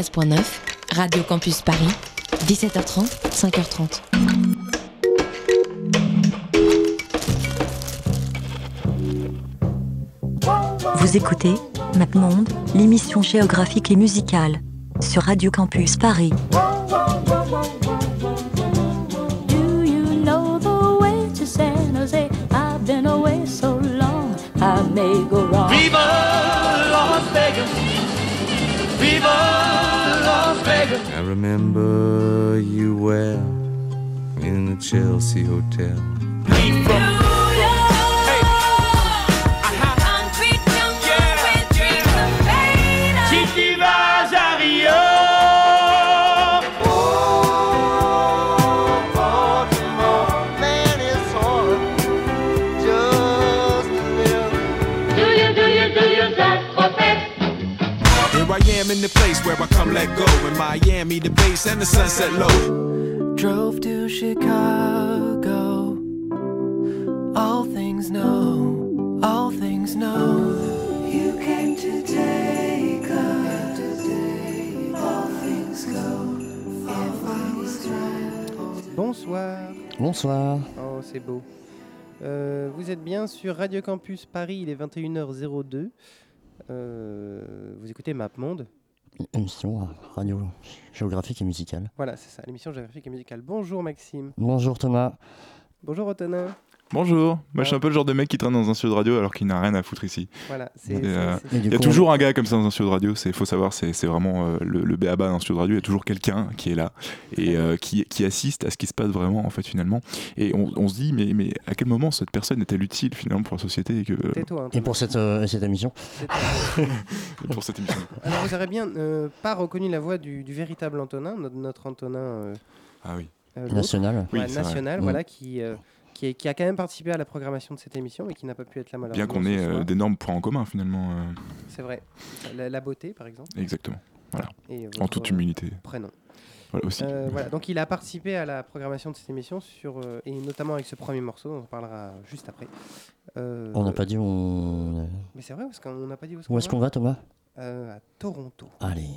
13.9, Radio Campus Paris, 17h30, 5h30. Vous écoutez MapMonde, l'émission géographique et musicale, sur Radio Campus Paris. Do you know the way to San Jose? I've been away so long, I may go wrong. Viva remember you well in the Chelsea Hotel. Where I come let go. In Miami, the base and the sunset low. Drove to Chicago. All things know, all things know. You came to take us. All things go, all things right. Bonsoir. Bonsoir. Oh, c'est beau. Euh, vous êtes bien sur Radio Campus Paris, il est 21h02. Euh, vous écoutez MapMonde. Émission radio géographique et musicale. Voilà, c'est ça, l'émission géographique et musicale. Bonjour Maxime. Bonjour Thomas. Bonjour Antonin. Bonjour, moi je suis un peu le genre de mec qui traîne dans un studio de radio alors qu'il n'a rien à foutre ici. Voilà, c'est. C'est- euh, c'est- Il y a toujours un gars comme ça dans un studio de radio, il faut savoir, c'est c'est vraiment euh, le, le béaba d'un studio de radio, il y a toujours quelqu'un qui est là et euh, qui, qui assiste à ce qui se passe vraiment en fait finalement. Et on, on se dit, mais, mais à quel moment cette personne est-elle utile finalement pour la société et que, Tais-toi. Et Antonin. pour cette, euh, cette émission pour cette émission Alors vous aurez bien euh, pas reconnu la voix du, du véritable Antonin, notre, notre Antonin euh, Ah oui. euh, Ouais, c'est vrai. national, Mm. voilà, qui, euh, qui, est- qui a quand même participé à la programmation de cette émission, mais qui n'a pas pu être là malheureusement. Bien qu'on ait euh, d'énormes points en commun finalement. euh, C'est vrai. La, la beauté, par exemple. exactement. Et En toute humilité. Prénom. Voilà aussi. Euh, voilà, donc il a participé à la programmation de cette émission, sur, euh, et notamment avec ce premier morceau, on en parlera juste après. Euh, On n'a pas dit où on... Mais c'est vrai, parce qu'on n'a pas dit où est-ce Où est-ce qu'on va Thomas? Euh, À Toronto. Allez.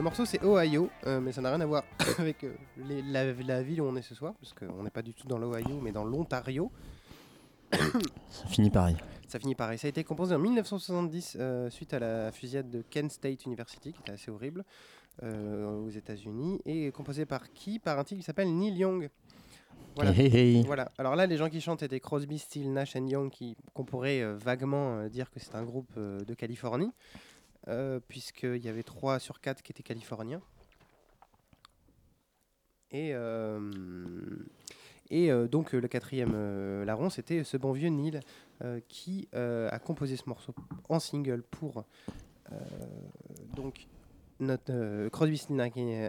Le morceau c'est Ohio, euh, mais ça n'a rien à voir avec euh, les- la, la ville où on est ce soir, parce qu'on n'est pas du tout dans l'Ohio, mais dans l'Ontario. Ça finit pareil. Ça finit pareil. Ça a été composé en 1970 euh, suite à la fusillade de Kent State University, qui était assez horrible, aux États-Unis, et composé par qui? Par un type qui s'appelle Neil Young. Voilà. Hey, hey, hey. Voilà. Alors là, les gens qui chantent étaient Crosby, Still, Nash Young, qui qu'on pourrait vaguement dire que c'est un groupe de Californie, puisqu'il y avait 3 sur 4 qui étaient californiens. Et, euh, et euh, donc euh, le quatrième euh, larron, c'était ce bon vieux Neil euh, qui euh, a composé ce morceau en single pour euh, donc notre euh, Crosby, Still, Nash et euh,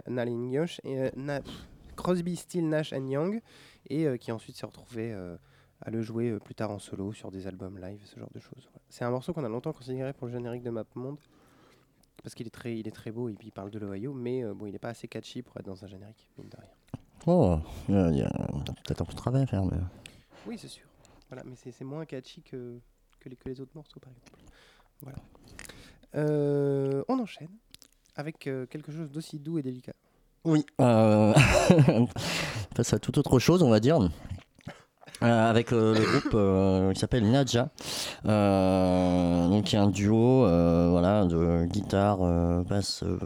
and Young et euh, qui ensuite s'est retrouvé euh, à le jouer euh, plus tard en solo sur des albums live, ce genre de choses. C'est un morceau qu'on a longtemps considéré pour le générique de Map Monde parce qu'il est très, il est très beau et puis il parle de l'Ohio, mais euh, bon, il n'est pas assez catchy pour être dans un générique, mine de rien. Oh, il y a- il y a peut-être un peu de travail à faire. Mais... Oui, c'est sûr. Voilà, mais c'est moins catchy que, que, les, que les autres morceaux, par exemple. Voilà. Euh, on enchaîne avec euh, quelque chose d'aussi doux et délicat. Oui. Euh... on passe à toute autre chose, on va dire. Euh, avec euh, le groupe euh, qui s'appelle Nadja, euh, donc qui est un duo euh, voilà, de guitare, euh, basse, euh,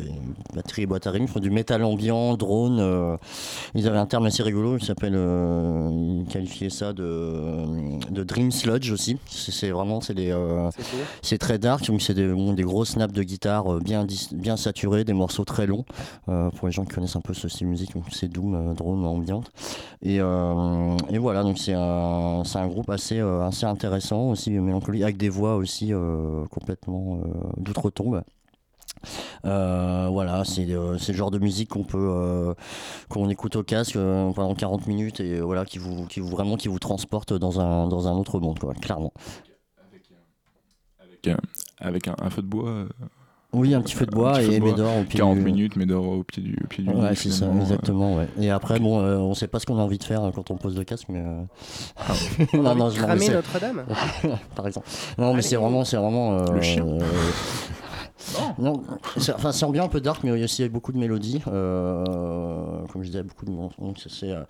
et batterie et boîte à rythme, ils font du métal ambiant, drone. euh, ils avaient un terme assez rigolo, il s'appelle, euh, ils qualifiaient ça de, de dream sludge aussi. C'est vraiment, c'est des, euh, C'est très dark, donc c'est des, bon, des gros snaps de guitare euh, bien, bien saturés, des morceaux très longs. euh, pour les gens qui connaissent un peu ce style de musique, c'est doom, euh, drone, ambiante. Et, euh, et voilà, donc c'est un, un groupe assez, euh, assez intéressant, aussi mélancolique, avec des voix aussi euh, complètement euh, d'outre-tombe. Voilà, c'est le genre de musique qu'on peut qu'on écoute au casque pendant 40 minutes et voilà qui vous qui vous vraiment qui vous transporte dans un dans un autre monde quoi, clairement. Avec, avec un feu de bois. Euh, Oui, un petit feu de bois et. Médor au pied 40 du- minutes, Médor au pied du, au pied du lit, Ouais, c'est ça, euh. exactement. Ouais. Et après, bon, euh, on sait pas ce qu'on a envie de faire euh, quand on pose le casque, mais. euh, On a envie de cramer laissais. Notre-Dame Par exemple. Non, mais c'est vraiment, c'est vraiment. euh, Le chien. Non, c'est enfin, c'est ambiant un peu dark, mais il y a aussi beaucoup de mélodies. euh, comme je disais, beaucoup de. Donc, c'est- euh,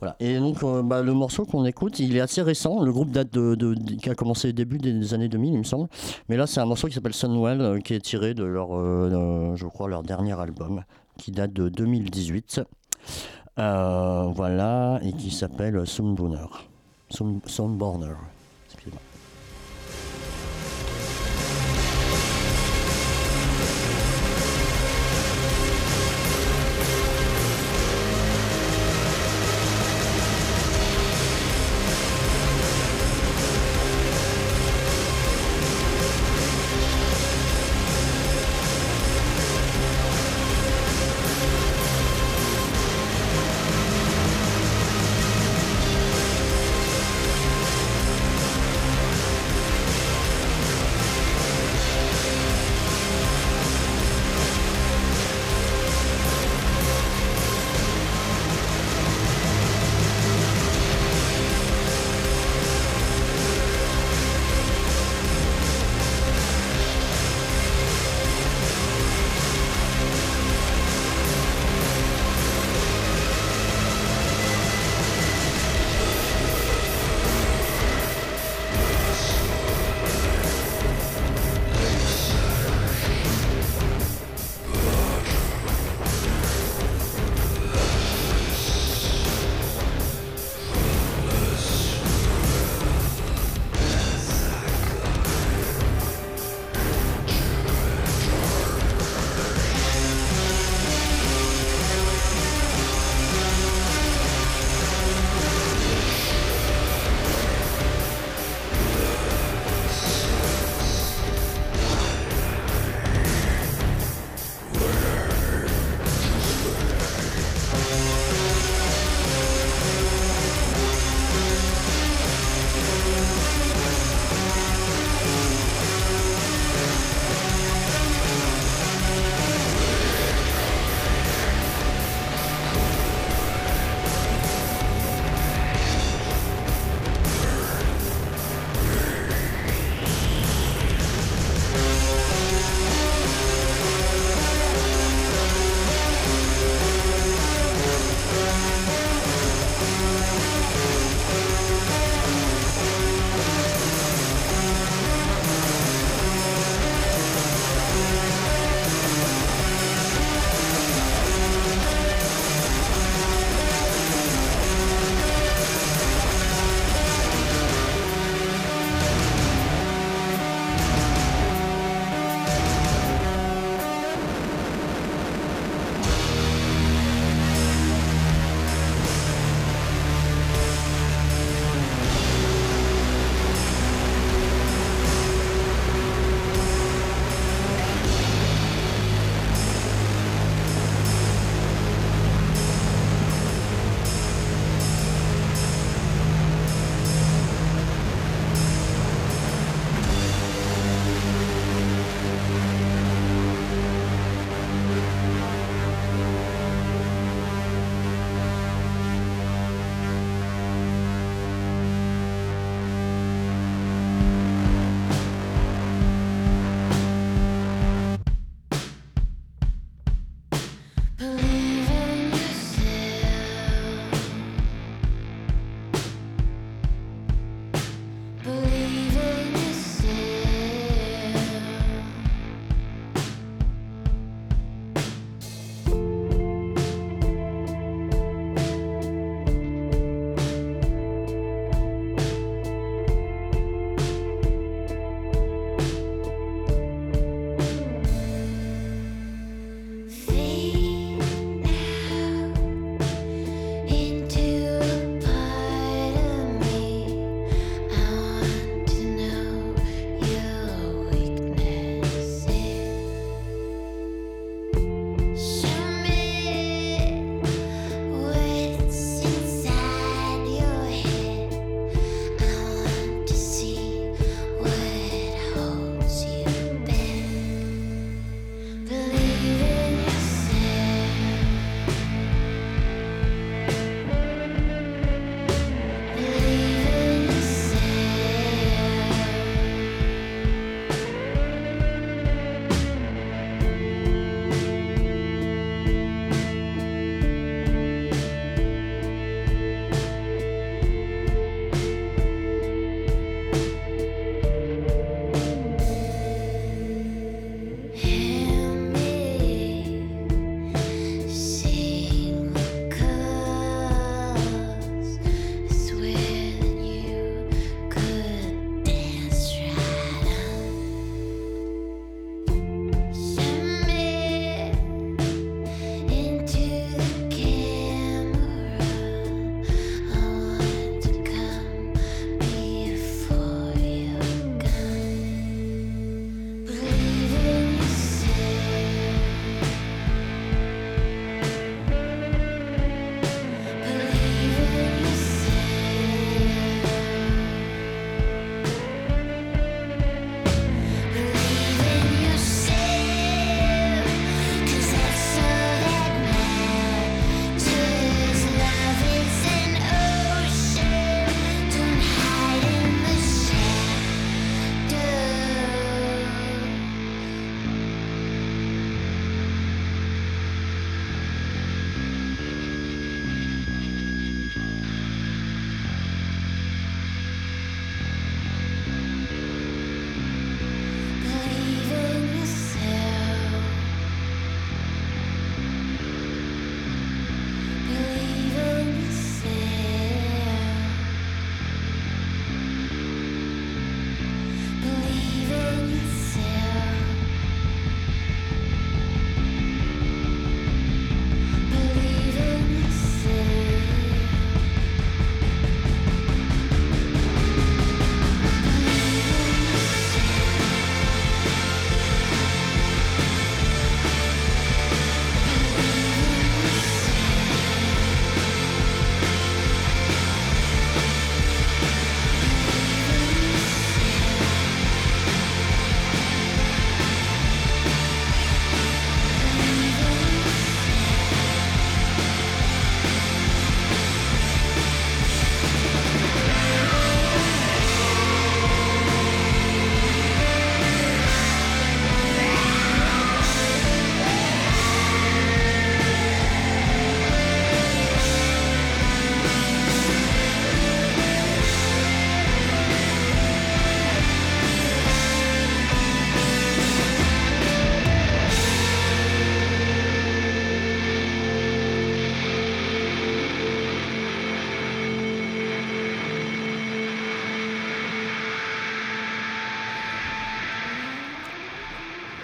voilà. Et donc, euh, bah, le morceau qu'on écoute, il est assez récent. Le groupe date de, qui a commencé début des années 2000, il me semble. Mais là, c'est un morceau qui s'appelle Sunwell, euh, qui est tiré de leur, je crois, leur dernier album, qui date de 2018. Euh, voilà, et qui s'appelle Sunburner. Sun, Sunburner.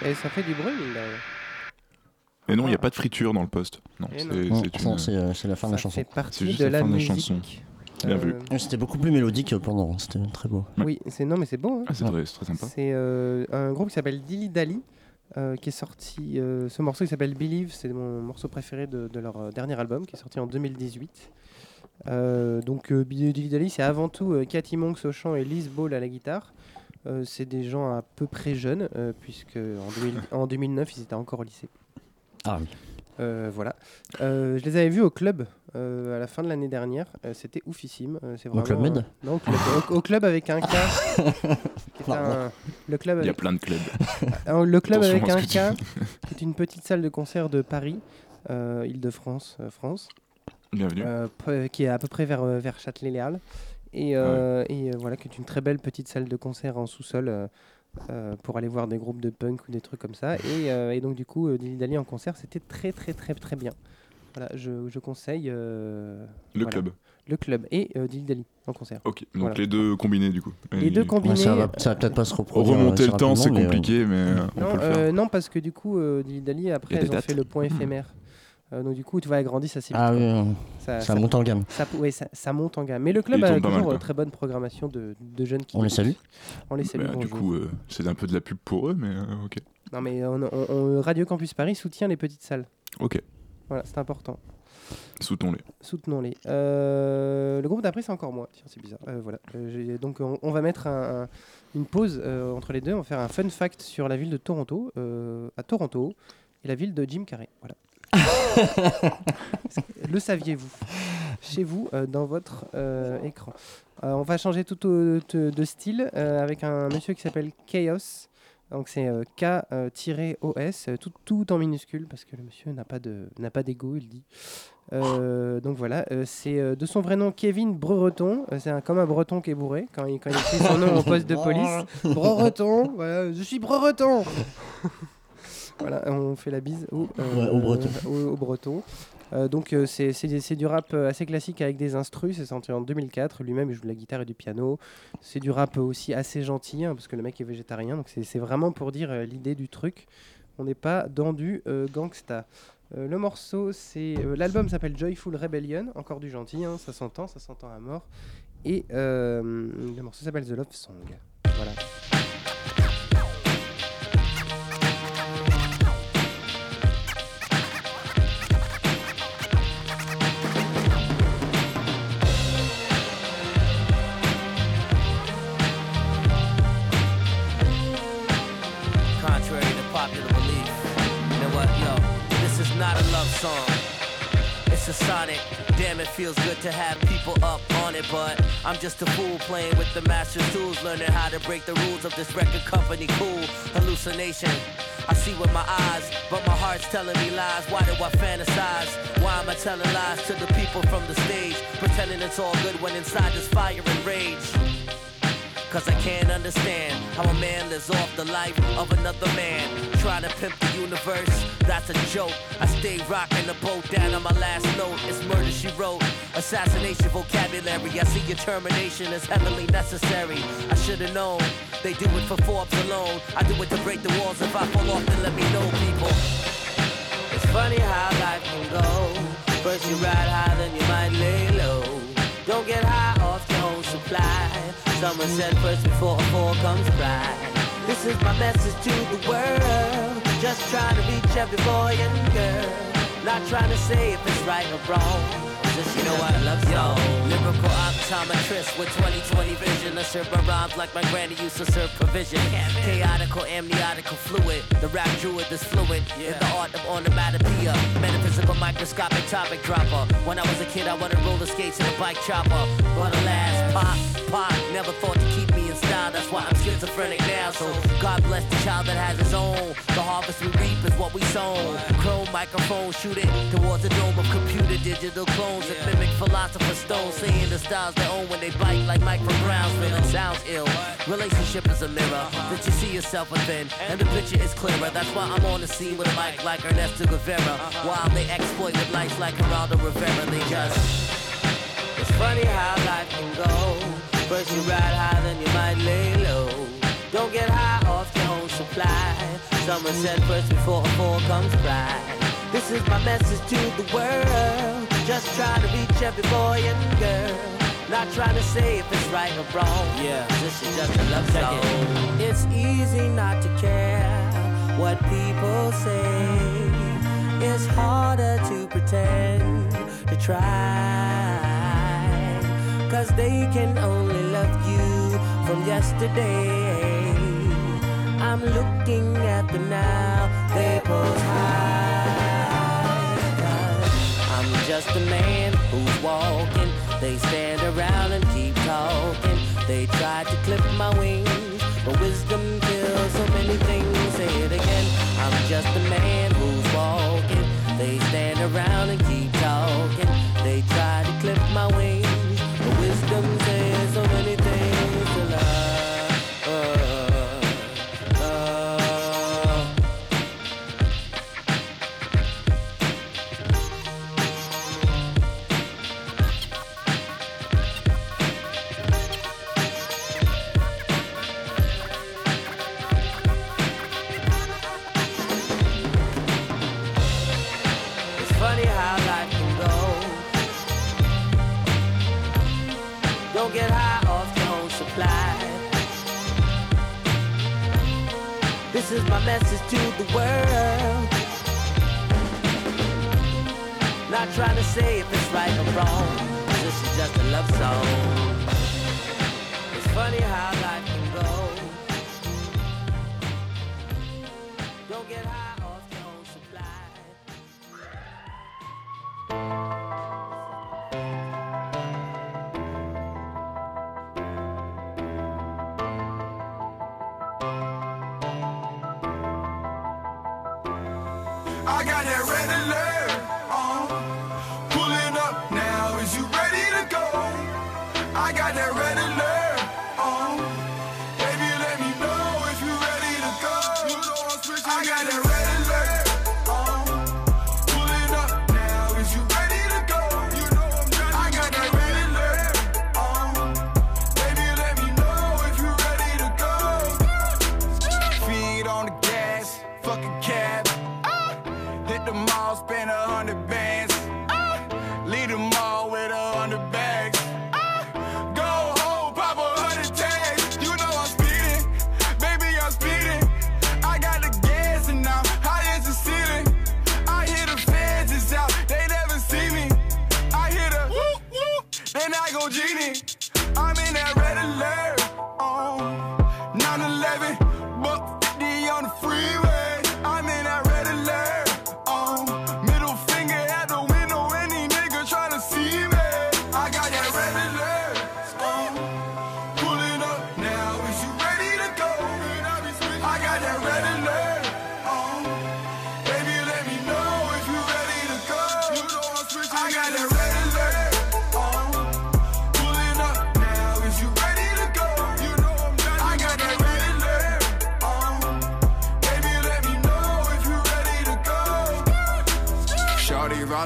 Et ça fait du bruit, mine de rien. Et non, il n'y a pas de friture dans le poste. Non, Et c'est non. Non, c'est non, une- c'est euh, c'est la fin de la Ça chanson. fait C'est partie juste de la la, fin de la musique. chanson. Bien vu. Ouais, C'était beaucoup plus mélodique que pendant, c'était très beau. Oui, c'est non, mais c'est bon. hein. Ah, c'est très, c'est très sympa. C'est euh, un groupe qui s'appelle Dilly Dally, euh, qui est sorti. euh, ce morceau qui s'appelle Believe, c'est mon morceau préféré de, de leur euh, dernier album, qui est sorti en 2018. Euh, donc euh, Dilly Dally, c'est avant tout euh, Cathy Monks au chant et Liz Ball à la guitare. Euh, c'est des gens à peu près jeunes, euh, puisque en, 2000 en 2009, ils étaient encore au lycée. Ah oui. Euh, voilà. Euh, je les avais vus au club euh, à la fin de l'année dernière. Euh, C'était oufissime. Euh, c'est Au vraiment, Club Med euh, Non, au club, au- au club avec un K. un- le club Il y a avec, plein de clubs. euh, le club Attention avec un K, qui est une petite salle de concert de Paris, Île-de-France, euh, France, Bienvenue. euh, p- qui est à peu près vers, vers Châtelet-Les-Halles. Et, euh, et, euh, voilà, qui est une très belle petite salle de concert en sous-sol euh, euh, pour aller voir des groupes de punk ou des trucs comme ça. Et, euh, et donc, du coup, euh, Dilly Dally en concert, c'était très, très, très, très bien. Voilà, je, je conseille euh, le voilà. club. le club et euh, Dilly Dally en concert. Ok, donc Voilà. les deux combinés du coup. Les deux combinés. Ouais, ça va, va peut-être pas se reproduire. Remonter le temps, c'est mais, compliqué, mais euh, on Non, peut le faire. euh, non, parce que du coup, euh, Dilly Dally, après, elles ont fait le point Hmm. éphémère. Euh, donc, du coup, tu vois, elles grandissent assez vite. Ah oui, ça, ça ça- monte en gamme. ça, ouais, ça, ça monte en gamme. Mais le club a toujours quoi. euh, très bonne programmation de, de jeunes qui. On les salue. On les salue. Bah, du coup, euh, c'est un peu de la pub pour eux, mais euh, ok. Non, mais on- on- on- Radio Campus Paris soutient les petites salles. Ok, Voilà, c'est important. soutenons-les. Soutenons-les. Euh, le groupe d'après, c'est encore moi. Tiens, c'est bizarre. Euh, voilà. Euh, donc, on, on va mettre un- un- une pause euh, entre les deux. On va faire un fun fact sur la ville de Toronto, euh, à Toronto, et la ville de Jim Carrey. Voilà. le saviez-vous Chez vous, euh, dans votre euh, écran. Euh, on va changer tout au- de, de style avec un monsieur qui s'appelle Chaos. Donc c'est K-OS, tout, tout en minuscule parce que le monsieur n'a pas d'ego, il dit. Donc voilà, c'est de son vrai nom Kevin Brereton. C'est un, comme un breton qui est bourré quand il, quand il écrit son nom au poste de police. Brereton, voilà, je suis Brereton. Voilà, on fait la bise au, Ouais, au Breton. au- au Breton. Donc c'est du rap euh, assez classique avec des instrus, c'est sorti en 2004, lui-même il joue de la guitare et du piano. C'est du rap aussi assez gentil, hein, parce que le mec est végétarien, donc c'est c'est vraiment pour dire euh, l'idée du truc. On n'est pas dans du euh, gangsta. Euh, le morceau, c'est euh, l'album s'appelle Joyful Rebellion, encore du gentil, hein, ça s'entend, ça s'entend à mort. Et euh, le morceau s'appelle The Love Song. Voilà. Sonic. Damn, it feels good to have people up on it, but I'm just a fool playing with the master's tools, learning how to break the rules of this record company. Cool hallucination. I see with my eyes, but my heart's telling me lies. Why do I fantasize? Why am I telling lies to the people from the stage? Pretending it's all good when inside there's fire and rage. Cause I can't understand how a man lives off the life of another man. Trying to pimp the universe, that's a joke. I stay rocking the boat down on my last note. It's murder she wrote. Assassination vocabulary. I see your termination as heavily necessary. I should've known. They do it for Forbes alone. I do it to break the walls. If I fall off, then let me know, people. It's funny how life can go. First you ride high, then you might lay low. Someone said first before a fall comes by. This is my message to the world. Just trying to reach every boy and girl. Not trying to say if it's right or wrong. You know I love yo. Lyrical optometrist with 2020 vision. I serve my rhymes like my granny used to serve provision. Chaotical, amniotical fluid. The rap druid is fluent in the art of onomatopoeia. Metaphysical, microscopic topic dropper. When I was a kid, I wanted roller skates and a bike chopper. But alas, pop, pop, never thought to keep me style. That's why I'm schizophrenic now. So God bless the child that has his own. The harvest we reap is what we sow. Chrome microphone, shoot it towards the dome of computer digital clones that mimic philosopher's stone. Seeing the styles they own when they bite like Brownsville. It sounds ill. Relationship is a mirror that you see yourself within, and the picture is clearer. That's why I'm on the scene with a mic like Ernesto Guevara. While they exploit with lights like Geraldo Rivera, they just. It's funny how life can go. First you ride high, then you might lay low. Don't get high off your own supply. someone said first before a fall comes pride. This is my message to the world. Just trying to reach every boy and girl. Not trying to say if it's right or wrong. Yeah, this is just a love song. It's easy not to care what people say. It's harder to pretend to try. Cause they can only love you from yesterday. I'm looking at the now, they pose high. I'm just a man who's walking. They stand around and keep talking. They try to clip my wings, but wisdom kills so many things. Say it again. I'm just a man who's walking. They stand around and is my message to the world. Not trying to say if it's right or wrong. This is just a love song. It's funny how life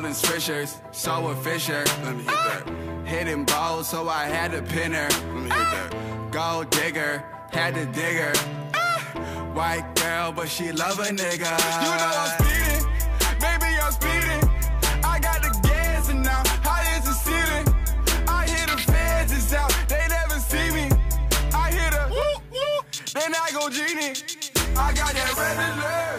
Rolling swishers, so mm. a Fisher. Let me hit that. Ah. Hitting balls, so I had to pin her. Let me hit ah. that. Gold digger, had to dig her. Ah. White girl, but she love a nigga. You know I'm speeding, baby, I'm speeding. I got the gas and now high as the ceiling. I hear the fans is out, they never see me. I hear the whoop whoop, then I go genie. I got that red alert.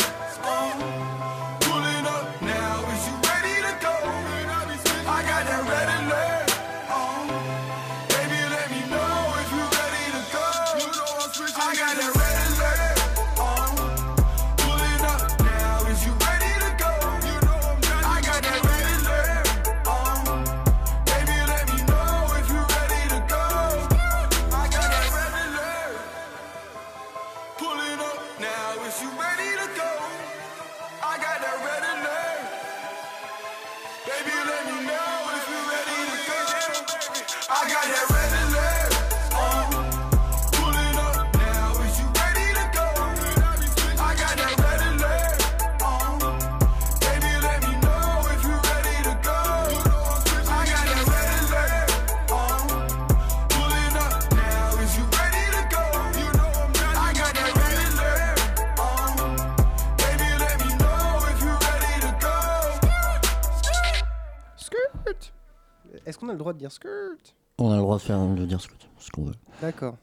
Droit de dire skirt On a le droit de faire de dire que- ce qu'on veut. D'accord.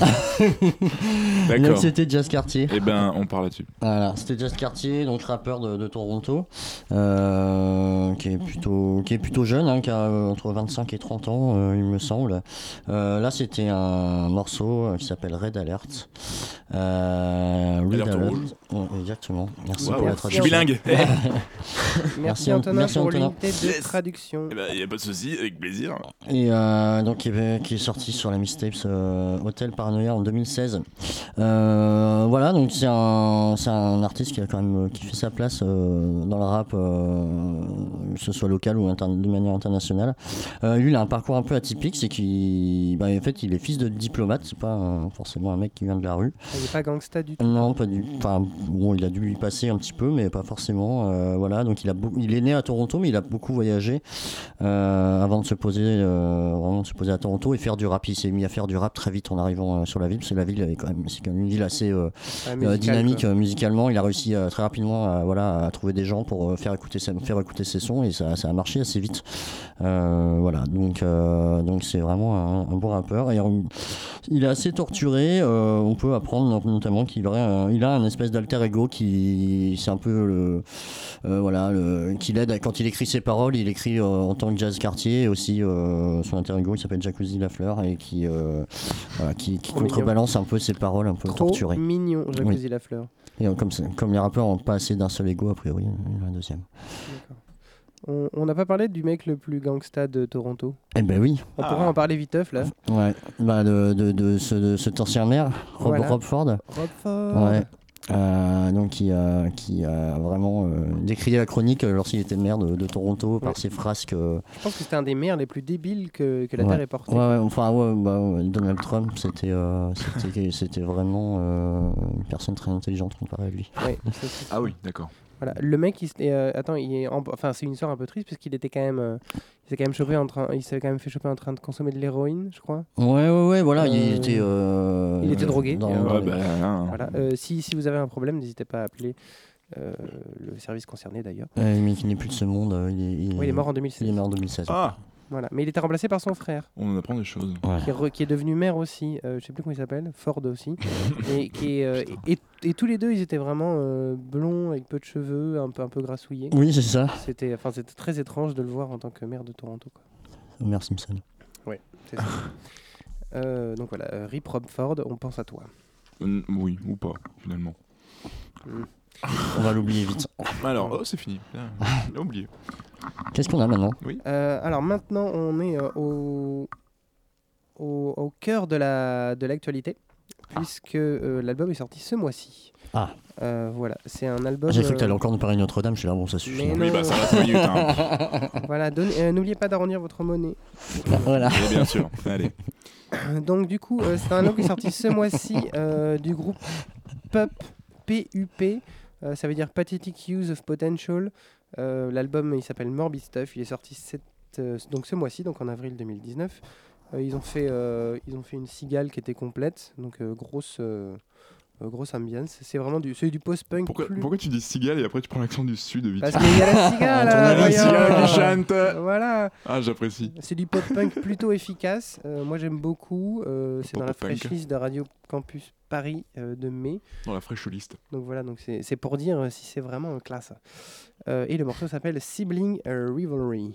Donc D'accord. c'était Jazz Cartier. Eh ben, on part là-dessus. Voilà, c'était Jazz Cartier, donc rappeur de, de Toronto, euh, qui est plutôt qui est plutôt jeune, hein, qui a euh, entre 25 et 30 ans, euh, il me semble. Euh, là, c'était un morceau qui s'appelle Red Alert. Euh, Red Alert. exactement. Merci pour la je suis traduction. bilingue. Merci, Antonin merci, pour Antonin. l'unité de traduction. Eh ben, y a pas de souci, avec plaisir. Et euh, donc qui est, qui est sorti sur la mixtapes euh, Hotel Paranoia en 2016. Euh, voilà, donc c'est un, c'est un artiste qui a quand même qui fait sa place euh, dans le rap, euh, que ce soit local ou de manière internationale. Euh, lui, il a un parcours un peu atypique, c'est qu'il, bah, en fait, il est fils de diplomate. C'est pas euh, forcément un mec qui vient de la rue. Ah, Il est pas gangsta du tout. Non, pas du. Enfin, bon, il a dû y passer un petit peu, mais pas forcément. euh, voilà, donc il a il est né à Toronto, mais il a beaucoup voyagé euh, avant de se poser, euh, vraiment de se poser à Toronto et faire du rap. Il s'est mis à faire du rap très vite en arrivant euh, sur la ville, parce que la ville est quand même, c'est quand même une ville assez euh, Ah, euh, musical, dynamique quoi. musicalement. Il a réussi euh, très rapidement, à, voilà, à trouver des gens pour faire écouter, ses, faire écouter ses sons et ça, ça a marché assez vite. Voilà, donc donc c'est vraiment un, un bon rappeur. Et il est assez torturé. on peut apprendre not- notamment qu'il aurait, un- il a un espèce d'alter ego qui, c'est un peu le, voilà, le- qui l'aide quand il écrit ses paroles. Il écrit en tant que jazz quartier et aussi son alter ego, il s'appelle Jacuzzi Lafleur et qui, voilà, qui, qui Trop mignon. contrebalance un peu ses paroles un peu Trop torturées. mignon, Jacuzzi Oui. Lafleur. Et euh, comme, comme les rappeurs n'ont pas assez d'un seul ego, a priori, il y en a un deuxième. On n'a pas parlé du mec le plus gangsta de Toronto. Eh ben oui. On pourra en parler viteuf là. Ouais, bah de, de, de ce, de ancien maire, Rob, Voilà. Rob Ford. Rob Ford. Ouais. Euh, donc qui a, qui a vraiment euh, décrié la chronique euh, lorsqu'il était maire de, de Toronto par ses frasques. euh, Je pense que c'était un des maires les plus débiles que, que la ouais. Terre ait porté. Ouais, ouais, enfin, ouais, bah, Donald Trump, c'était euh, c'était c'était vraiment euh, une personne très intelligente comparée à lui. Ouais, ça, c'est- Ah oui, d'accord. Voilà, le mec, il euh, attends, il est en- enfin c'est une histoire un peu triste parce qu'il était quand même, euh, il s'est quand même chopé en train, il s'est quand même fait choper en train de consommer de l'héroïne, je crois. Ouais, ouais, ouais, voilà, Euh, il était. euh, il était drogué. euh, Ouais, bah, hein. Voilà, euh, si, si vous avez un problème, n'hésitez pas à appeler euh, le service concerné d'ailleurs. Mais il n'est plus de ce monde. euh, Il est, il Oui, il est mort en Il 2016. est mort en 2016. Ah, Voilà, mais il était remplacé par son frère, on en apprend des choses. Ouais. qui est, re- qui est devenu maire aussi. euh, je sais plus comment il s'appelle, Ford aussi. et, qui est, euh, et, et- et tous les deux, ils étaient vraiment euh, blonds avec peu de cheveux, un peu un peu grassouillés. Oui, c'est ça. C'était, enfin, c'était très étrange de le voir en tant que maire de Toronto. Quoi. Homer Simpson. Ouais, c'est ça. Euh, donc voilà, euh, Rip Rob Ford, on pense à toi. Oui, ou pas, finalement. Mm. On va l'oublier vite. Alors, oh, c'est fini. Bien, Il a oublié. Qu'est-ce qu'on a maintenant? Euh, alors maintenant, on est euh, au, au, au cœur de la de l'actualité, puisque euh, l'album est sorti ce mois-ci. Ah. Euh, voilà, c'est un album. J'ai cru que t'allais encore nous parler de Notre-Dame. Je suis là, bon, ça suffit. mais hein. Oui, non. bah ça va 5 minutes. Hein. Voilà, euh, n'oubliez pas d'arrondir votre monnaie. Voilà. Et bien sûr. Allez. Donc du coup, euh, c'est un album qui est sorti ce mois-ci euh, du groupe PUP, PUP, euh, ça veut dire Pathetic Use of Potential. Euh, L'album il s'appelle Morbid Stuff, il est sorti cette- euh, donc ce mois-ci, donc en avril 2019. Euh, ils, ont fait, ils ont fait une cigale qui était complète, donc grosse, grosse ambiance. C'est vraiment du, du post-punk. Pourquoi, plus- pourquoi tu dis cigale et après tu prends l'accent du sud vite Parce qu'il y a la cigale, là, la cigale qui chante. Voilà. Ah, j'apprécie. C'est du pop-punk plutôt efficace. Moi, j'aime beaucoup. C'est dans la list de Radio Campus Paris euh, de mai. Dans la fraîche liste. Donc voilà, donc c'est pour dire euh, si c'est vraiment classe. Euh, et le morceau s'appelle Sibling Rivalry.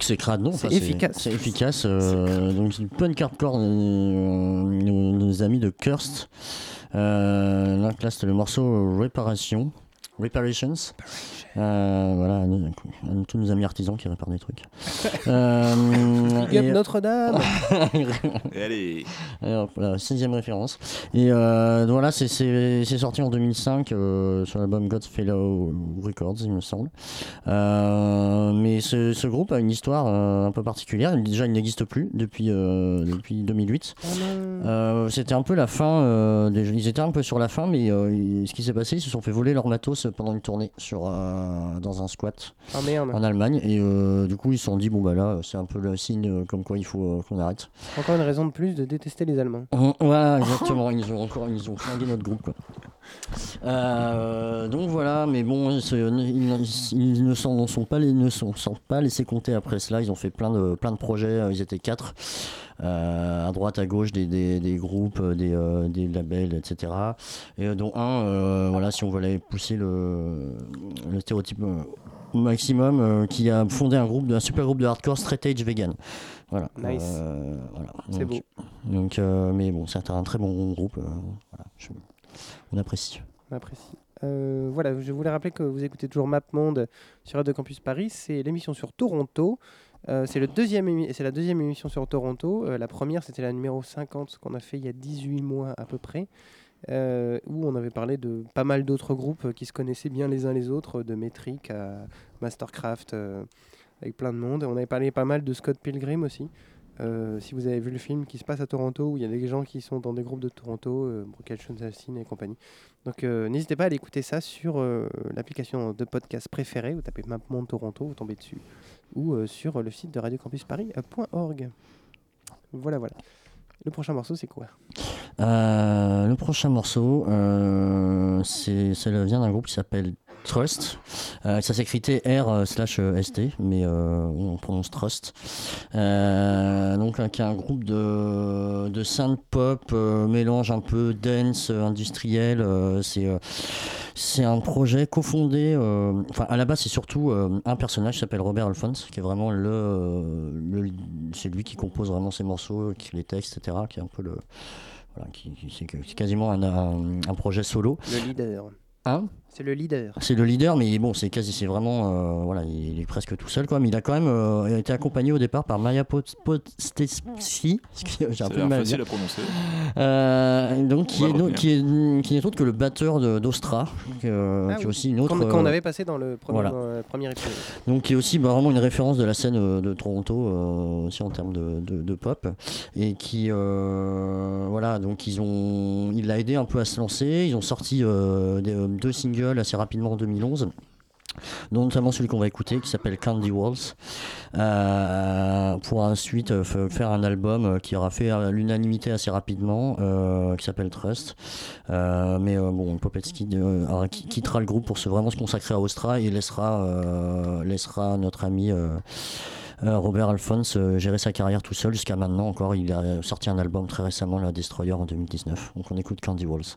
C'est crade, non C'est enfin, efficace. C'est efficace. euh, donc, c'est punk hardcore, euh, nos, nos amis de Cursed. Euh, là, c'était le morceau Réparation. Reparations. Euh, voilà, à nous- tous nos amis artisans qui réparent des trucs. Euh, et- Notre-Dame. Allez la sixième référence. Et euh, voilà, c'est- sorti en 2005 euh, sur l'album Godfellow Records, il me semble. Euh, mais ce, ce groupe a une histoire euh, un peu particulière. Déjà, il n'existe plus depuis, euh, depuis 2008. Euh, C'était un peu la fin. euh, des- ils étaient un peu sur la fin, mais euh, ce qui s'est passé, ils se sont fait voler leur matos pendant une tournée sur, euh, dans un squat Ah, en Allemagne. Et euh, du coup, ils se sont dit bon, bah là, c'est un peu le signe euh, comme quoi il faut euh, qu'on arrête. Encore une raison de plus de détester les Allemands. Mhm, Voilà, exactement. Ils ont encore, ils ont flingué notre groupe. quoi. Euh, donc voilà, mais bon, ils, ils ne s'en sont pas, les- ne sont, sont pas laissés compter après cela. Ils ont fait plein de, plein de projets. euh, Ils étaient quatre, euh, à droite, à gauche, des, des, des groupes, euh, des, euh, des labels, etc. Et euh, dont un, euh, voilà, si on voulait pousser le, le stéréotype euh, au maximum, euh, qui a fondé un groupe, un super groupe de hardcore straight edge vegan. Voilà. Nice. Euh, voilà. C'est beau. donc, euh, mais bon, c'est un très bon groupe. euh, voilà, je- on apprécie. On apprécie. Euh, voilà, je voulais rappeler que vous écoutez toujours MapMonde sur Radio Campus Paris. C'est l'émission sur Toronto. Euh, c'est la deuxième émission sur Toronto. Euh, la première, c'était la numéro 50 qu'on a fait il y a 18 mois à peu près, euh, où on avait parlé de pas mal d'autres groupes qui se connaissaient bien les uns les autres, de Metric à Mastercraft, avec plein de monde. On avait parlé pas mal de Scott Pilgrim aussi. Si vous avez vu le film qui se passe à Toronto, où il y a des gens qui sont dans des groupes de Toronto, Broken Assassin et compagnie. Donc n'hésitez pas à aller écouter ça sur l'application de podcast préférée. Vous tapez MapMonde Toronto, vous tombez dessus. Ou euh, sur le site de radiocampusparis.org. Voilà, voilà. Le prochain morceau, c'est quoi? Euh, le prochain morceau, euh, c'est, ça vient d'un groupe qui s'appelle Trust. Ça s'écrit TR slash ST, mais on prononce Trust. Donc, qui est un groupe de, de pop, mélange un peu dance, industriel. c'est, c'est un projet cofondé. euh, Enfin, à la base, c'est surtout euh, un personnage qui s'appelle Robert Alphonse, qui est vraiment le, euh, le- c'est lui qui compose vraiment ces morceaux, qui les textes, etc. Qui est un peu le, voilà, qui, qui- c'est, quasiment un, un- un projet solo. Le leader. Hein? C'est le leader. c'est le leader, mais bon, c'est quasi, c'est vraiment, euh, voilà, il est presque tout seul, quoi. Mais il a quand même euh, été accompagné au départ par Maya Pot- Potestski, j'ai un peu mal facile à prononcer. Euh, donc qui est, no- qui, est, qui n'est autre que le batteur d'Ostra, qui, euh, Ah qui est aussi une autre. Qu'on qu'on euh, avait passé dans le premier, voilà. euh, premier épisode. donc qui est aussi bah, vraiment une référence de la scène euh, de Toronto euh, aussi en termes de, de- de pop et qui euh, voilà donc ils ont il l'a aidé un peu à se lancer ils ont sorti euh, des- euh, deux singles assez rapidement en 2011 dont notamment celui qu'on va écouter qui s'appelle Candy Walls. Euh, pour ensuite euh, faire un album euh, qui aura fait l'unanimité assez rapidement qui s'appelle Trust. Mais bon Popetsky quittera le groupe pour se vraiment se consacrer à Ostra et laissera laissera notre ami Robert Alphonse gérer sa carrière tout seul jusqu'à maintenant encore. Il a sorti un album très récemment la Destroyer en 2019 donc on écoute Candy Walls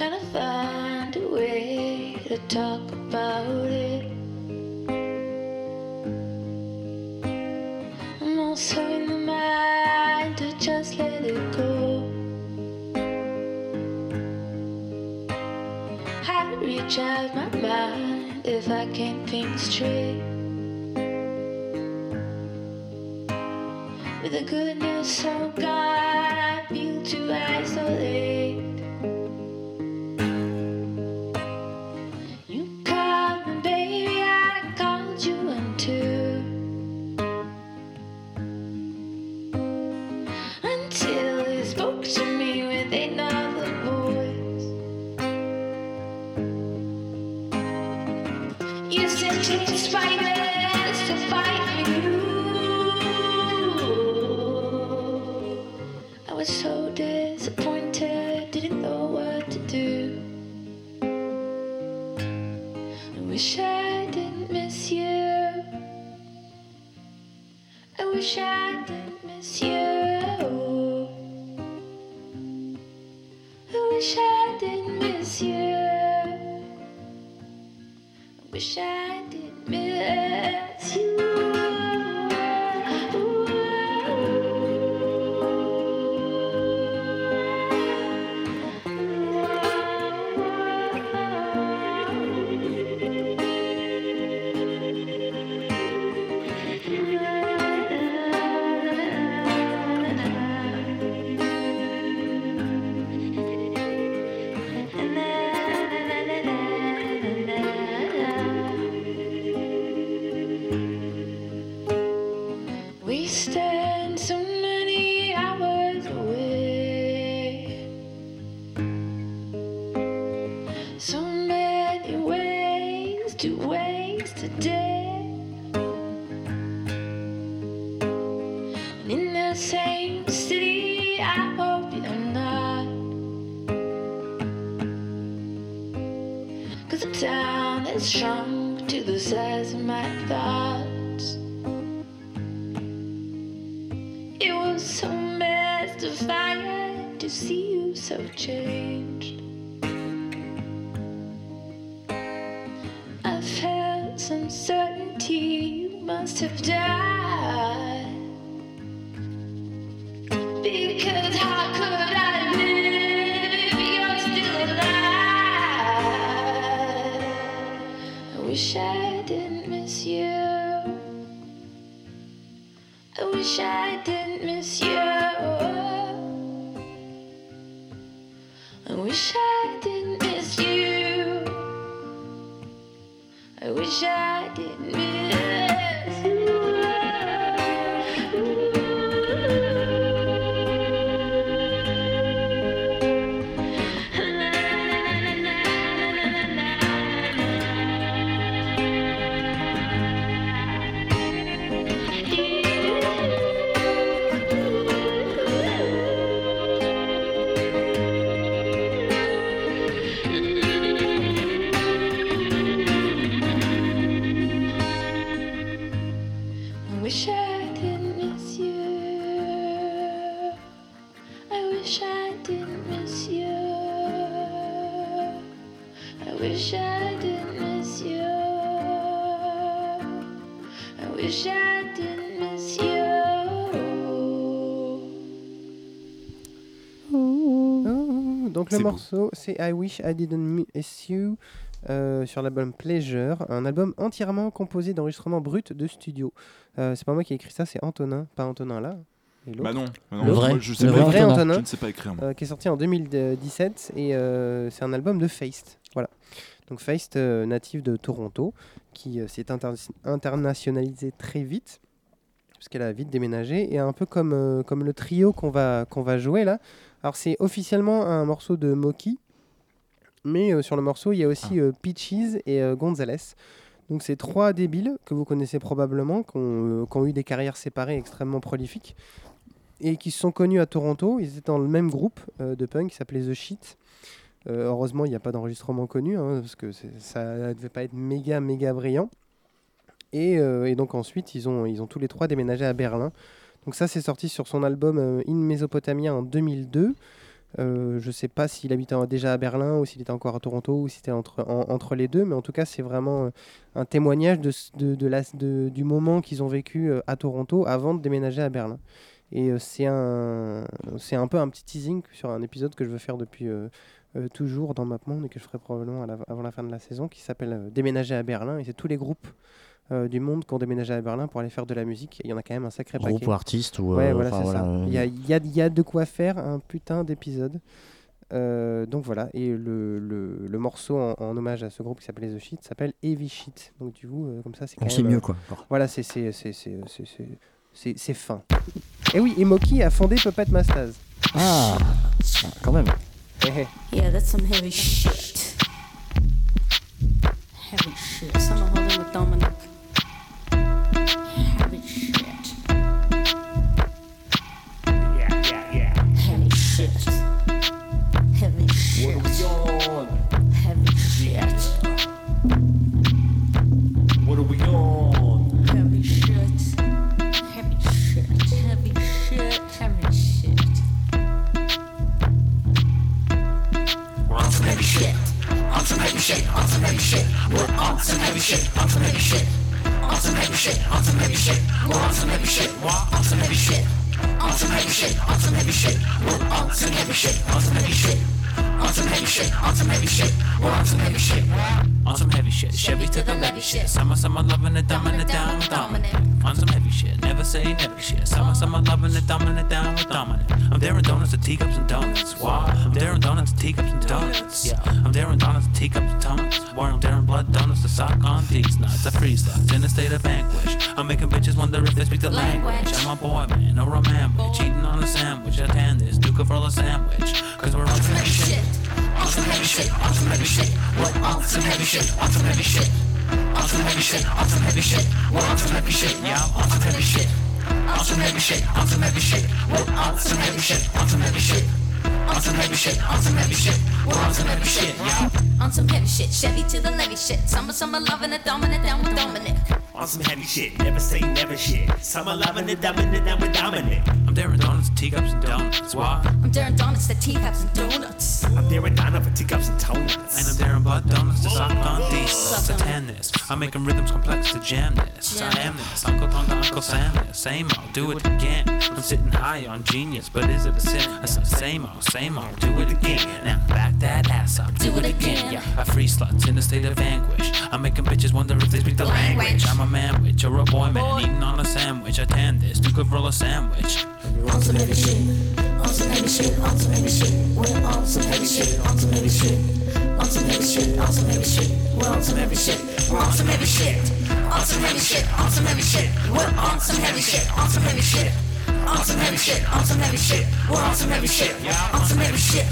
trying to find a way to talk about it. I'm also in the mind to just let it go. I'd reach out my mind if I can't think straight. Wish I didn't miss you. I wish I didn't miss you. I wish I didn't miss you. I wish I didn't miss you. Oh, donc le morceau, c'est I Wish I Didn't Miss You euh, sur l'album Pleasure, un album entièrement composé d'enregistrements bruts de studio. Euh, c'est pas moi qui ai écrit ça, c'est Antonin, pas Antonin là. et. Bah non, bah non, L'autre. moi, je sais le pas vrai. Antonin, Je ne sais pas écrire, moi. euh, qui est sorti en 2017 et euh, c'est un album de Feist. Voilà. Donc Feist, euh, natif de Toronto, qui euh, s'est inter- internationalisé très vite parce qu'elle a vite déménagé et un peu comme, euh, comme le trio qu'on va, qu'on va jouer là. Alors c'est officiellement un morceau de Moki, mais euh, sur le morceau il y a aussi euh, Peaches et euh, Gonzalez. Donc c'est trois débiles que vous connaissez probablement, qui ont, qui ont eu des carrières séparées extrêmement prolifiques et qui se sont connus à Toronto. Ils étaient dans le même groupe euh, de punk qui s'appelait The Shit. Euh, heureusement, il n'y a pas d'enregistrement connu hein, parce que ça ne devait pas être méga, méga brillant. Et, euh, et donc ensuite, ils ont, ils ont tous les trois déménagé à Berlin. Donc ça, c'est sorti sur son album In Mesopotamia en 2002. Euh, je ne sais pas s'il habitait déjà à Berlin ou s'il était encore à Toronto ou si c'était entre, en- entre les deux, mais en tout cas, c'est vraiment euh, un témoignage du moment qu'ils ont vécu euh, à Toronto avant de déménager à Berlin. Et c'est un, peu un petit teasing sur un épisode que je veux faire depuis toujours dans MapMonde et que je ferai probablement avant la fin de la saison qui s'appelle Déménager à Berlin. Et c'est tous les groupes euh, du monde qui ont déménagé à Berlin pour aller faire de la musique. Et il y en a quand même un sacré Groupe paquet. ou artiste ou, Ouais, voilà, c'est voilà, ça. Il y a, il y a- il y a de quoi faire un putain d'épisode. Euh, donc voilà, et le, le, le morceau en, en hommage à ce groupe qui s'appelait The Shit s'appelle Heavy Shit. Donc du coup, euh, comme ça, c'est quand Donc même... c'est mieux, quoi. Voilà, c'est c'est- c'est- c'est- c'est- c'est- c'est- c'est fin. Et oui, et Moki a fondé Puppet Mastaz. Ah, quand même. Eh, eh. Yeah, that's some heavy shit. Heavy shit. Summer holding with Dominic. Shit, never say never shit. Summer loving it, dumbing it down with Dominic. I'm Darren Donuts, teacups and donuts. Why? I'm Darren Donuts, the teacups and donuts. I'm Darren Donuts for teacups and donuts. And I'm Darren Blood Donuts to suck on these. To tan. I'm making rhythms complex to jam this. I am this. Uncle Tonga, Uncle Sam this. Same old, do it again. I'm sitting high on genius, but is it a sin? I said same old, same old, do it again. Now back that ass up, do it again. Yeah, I free sluts in a state of anguish. I'm making bitches wonder if they speak the language. I'm a man witch or a boy man eating on a sandwich. I tan this, you could roll a sandwich. On some heavy shit, on some heavy shit, on some heavy shit. We're on some heavy shit, on some heavy shit. On some heavy shit, on some heavy shit. We're on some heavy shit. We're on some heavy shit. On some heavy shit, on some heavy shit. We're on some heavy shit, on some heavy shit. On some heavy shit, on some heavy shit. We're on some heavy shit. On some heavy shit.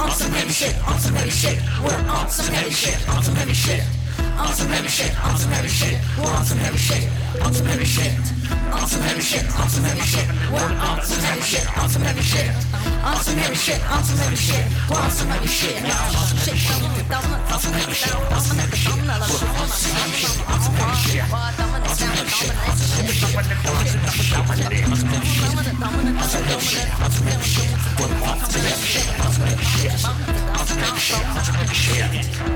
On some heavy shit, on some heavy shit. We're on some heavy shit, on some heavy shit. On some heavy shit, on some heavy shit. We're on some heavy shit, on some heavy shit. On some heavy shit, on some heavy shit. We're on some heavy shit, on some heavy shit. On some heavy shit, on some heavy shit. We're on some heavy shit. On some heavy shit, on some heavy shit. Some heavy shit, on some heavy shit. On some heavy shit, on some heavy shit. On some heavy shit, on some heavy shit. On some heavy shit, on some heavy shit. On some heavy shit, on some heavy shit. On some heavy shit, on some heavy shit.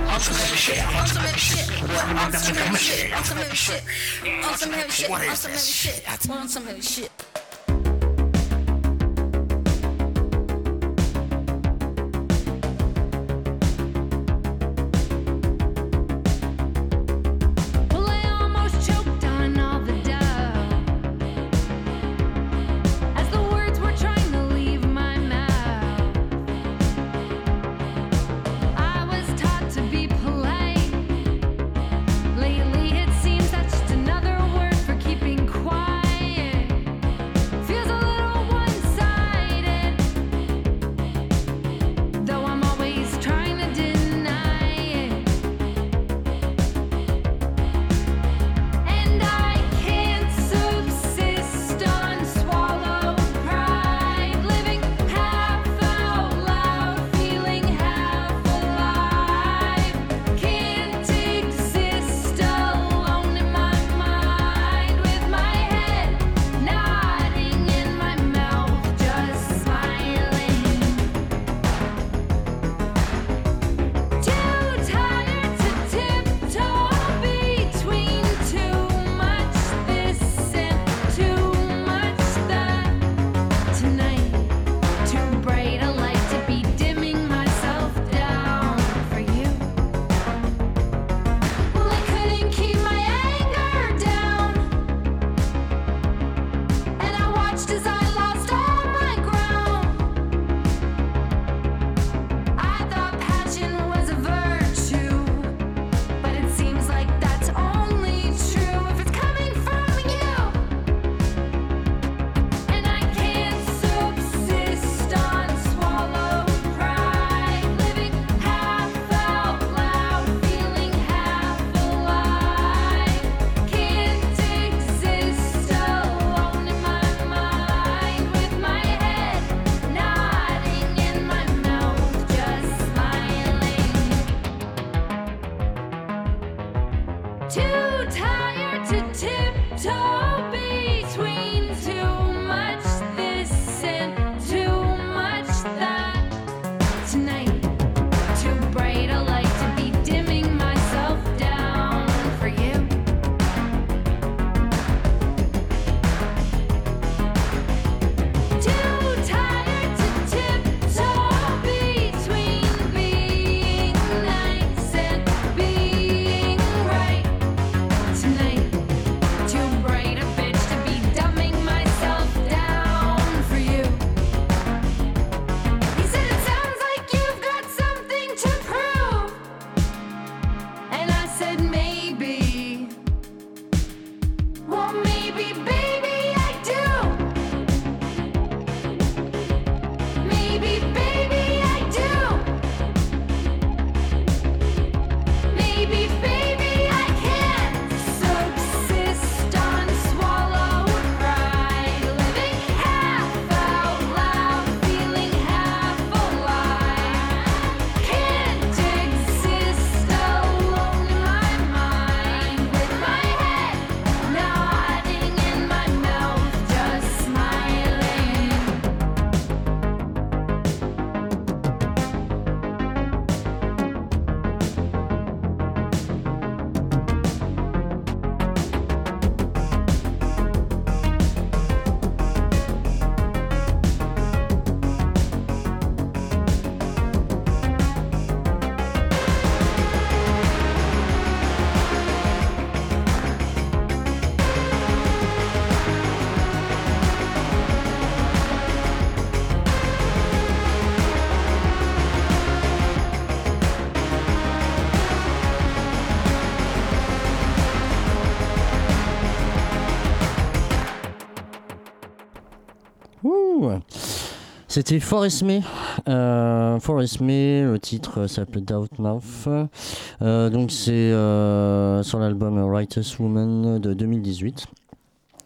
On some heavy shit, on some heavy shit. On some heavy shit, on some heavy shit. On some heavy shit, on some heavy shit. On some heavy shit, we're on some heavy shit. C'était Forest May. Euh, Forest May, le titre s'appelle Doubt Mouth. Euh, donc c'est euh, sur l'album Writer's Woman de 2018.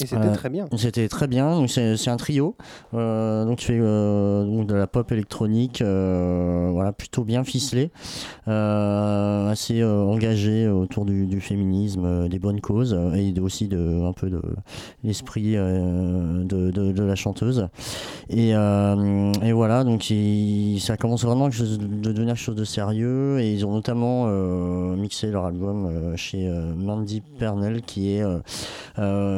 Et c'était très bien. C'était très bien. C'est c'est un trio. Euh, donc tu fais euh, donc de la pop électronique, euh, voilà plutôt bien ficelé, assez engagé autour du, du féminisme, des bonnes causes et aussi de un peu de l'esprit de, de- de la chanteuse. Et, et voilà donc il- ça commence vraiment de de devenir quelque chose de sérieux et ils ont notamment euh, mixé leur album euh, chez euh, Mandy Pernell qui est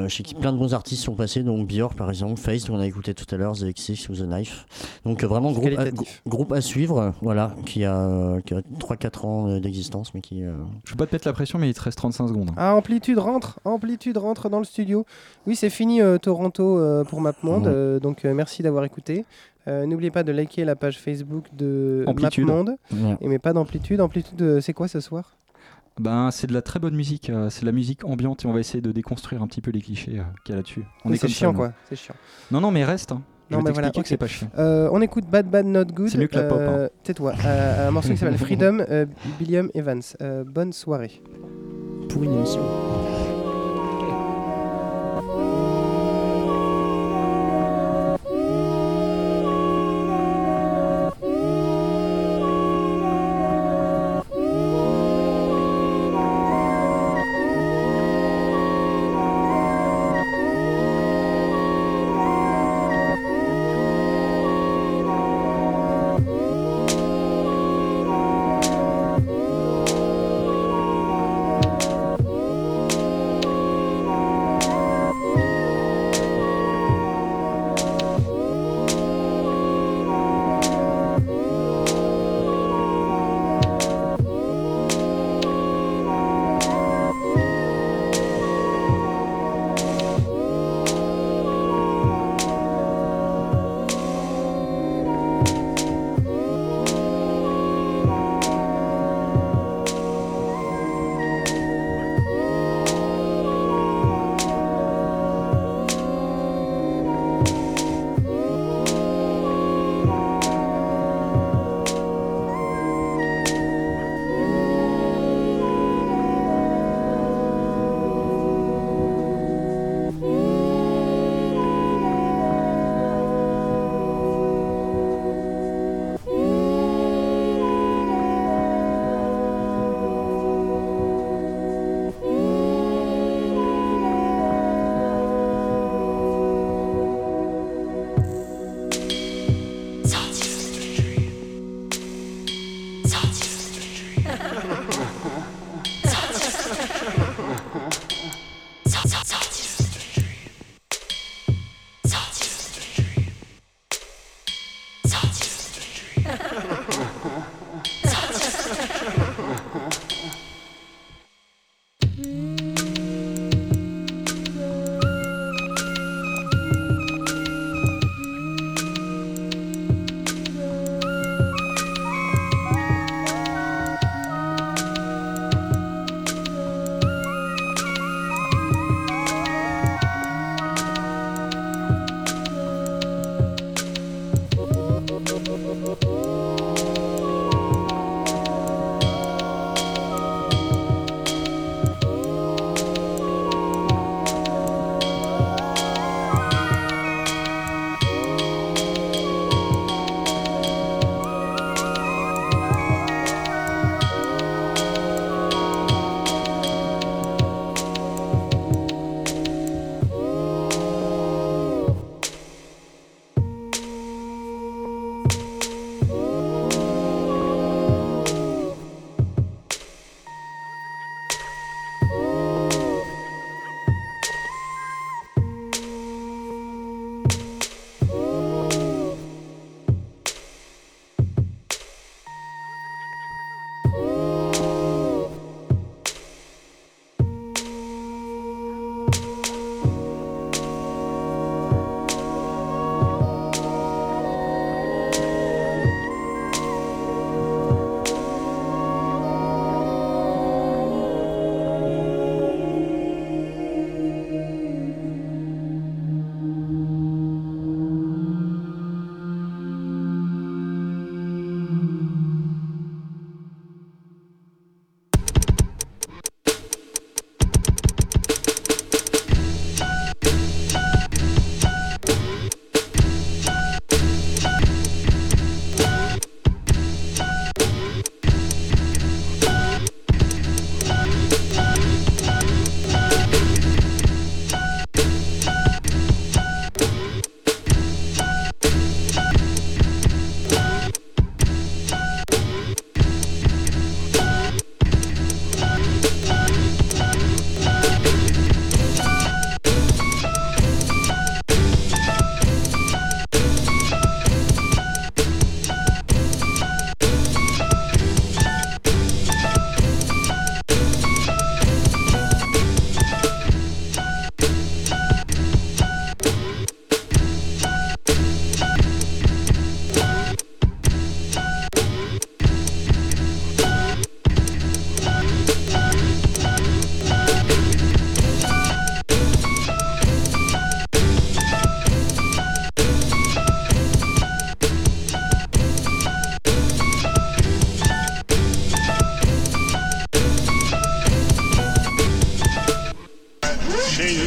chez qui plein de bons artistes sont passés, donc Björk par exemple, Face, qu'on a écouté tout à l'heure, The ou The Knife. Donc euh, vraiment groupe à, groupe suivre, voilà, qui a, qui a 3-4 ans euh, d'existence, mais qui. euh, Je veux pas te mettre la pression, mais il te reste 35 secondes. Ah, Amplitude rentre, Amplitude rentre dans le studio. Oui, c'est fini euh, Toronto euh, pour MapMonde, Ouais. euh, donc euh, merci d'avoir écouté. Euh, N'oubliez pas de liker la page Facebook de Amplitude. MapMonde. Ouais. Et mais pas d'Amplitude. Amplitude, c'est quoi ce soir? ben, c'est de la très bonne musique, euh, c'est de la musique ambiante et on va essayer de déconstruire un petit peu les clichés euh, qu'il y a là-dessus. On est, chiant quoi, c'est chiant. Non, non, mais reste. Hein. Non, Je vais mais voilà, que c'est pas chiant. Euh, on écoute Bad Bad Not Good. C'est mieux que la pop. Hein. Tais-toi. un morceau qui s'appelle Freedom, Billiam Evans. bonne soirée. Pour une émission.